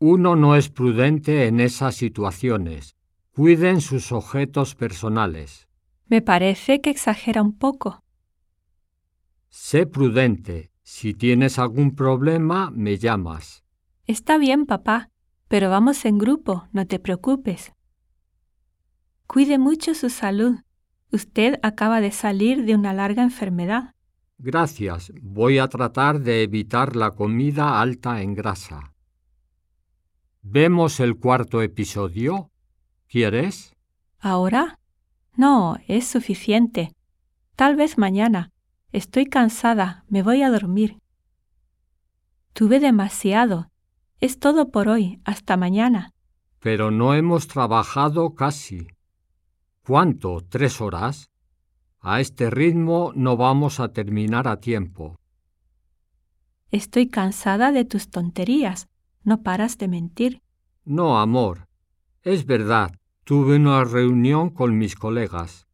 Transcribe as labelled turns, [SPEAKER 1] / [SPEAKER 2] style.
[SPEAKER 1] Uno no es prudente en esas situaciones. Cuiden sus objetos personales.
[SPEAKER 2] Me parece que exagera un poco.
[SPEAKER 1] Sé prudente. Si tienes algún problema, me llamas.
[SPEAKER 2] Está bien, papá, pero vamos en grupo, no te preocupes. Cuide mucho su salud. Usted acaba de salir de una larga enfermedad.
[SPEAKER 1] Gracias. Voy a tratar de evitar la comida alta en grasa. ¿Vemos el cuarto episodio? ¿Quieres?
[SPEAKER 2] ¿Ahora? No, es suficiente. Tal vez mañana. Estoy cansada, me voy a dormir. Tuve demasiado. Es todo por hoy, hasta mañana.
[SPEAKER 1] Pero no hemos trabajado casi. ¿Cuánto? ¿Tres horas? A este ritmo no vamos a terminar a tiempo.
[SPEAKER 2] Estoy cansada de tus tonterías. No paras de mentir.
[SPEAKER 1] No, amor. Es verdad. Tuve una reunión con mis colegas.